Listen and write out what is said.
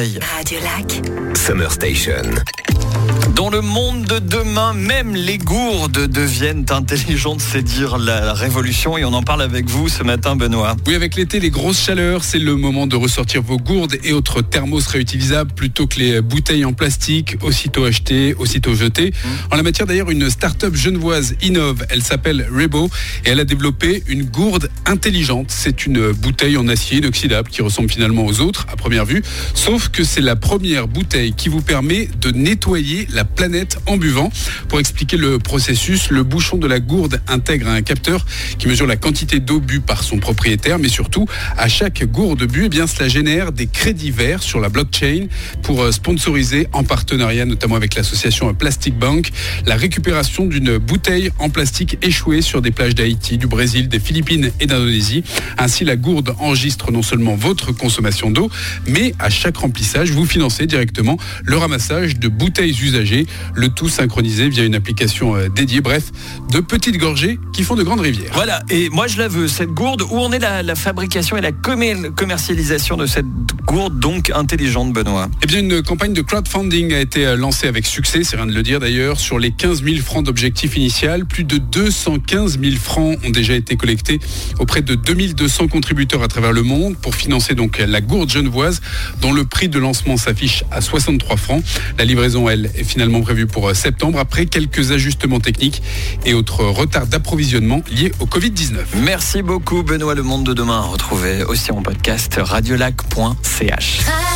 Radio Lac. Summer Station. Dans le monde de demain, même les gourdes deviennent intelligentes, c'est dire la révolution. Et on en parle avec vous ce matin, Benoît. Oui, avec l'été, les grosses chaleurs, c'est le moment de ressortir vos gourdes et autres thermos réutilisables plutôt que les bouteilles en plastique, aussitôt achetées, aussitôt jetées. En la matière, d'ailleurs, une start-up genevoise innove. Elle s'appelle Rebo et elle a développé une gourde intelligente. C'est une bouteille en acier inoxydable qui ressemble finalement aux autres à première vue, sauf que c'est la première bouteille qui vous permet de nettoyer la planète en buvant. Pour expliquer le processus, le bouchon de la gourde intègre un capteur qui mesure la quantité d'eau bue par son propriétaire, mais surtout, à chaque gourde bue, eh bien, cela génère des crédits verts sur la blockchain pour euh, sponsoriser en partenariat notamment avec l'association Plastic Bank la récupération d'une bouteille en plastique échouée sur des plages d'Haïti, du Brésil, des Philippines et d'Indonésie. Ainsi, la gourde enregistre non seulement votre consommation d'eau, mais à chaque remplissage vous financez directement le ramassage de bouteilles usagées, le tout synchronisé via une application euh, dédiée. Bref, de petites gorgées qui font de grandes rivières. Voilà, et moi je la veux, cette gourde. Où en est la, fabrication et la commercialisation de cette gourde donc intelligente, Benoît? Eh bien, une campagne de crowdfunding a été euh, lancée avec succès, c'est rien de le dire d'ailleurs, sur les 15 000 francs d'objectif initial. Plus de 215 000 francs ont déjà été collectés auprès de 2200 contributeurs à travers le monde pour financer donc la gourde genevoise dont le prix de lancement s'affiche à 63 francs. La livraison, elle, est finalement prévue pour euh, septembre après quelques ajustements techniques et autres retards d'approvisionnement liés au Covid-19. Merci beaucoup Benoît Le Monde de demain. Retrouvez aussi en podcast radiolac.ch. Radio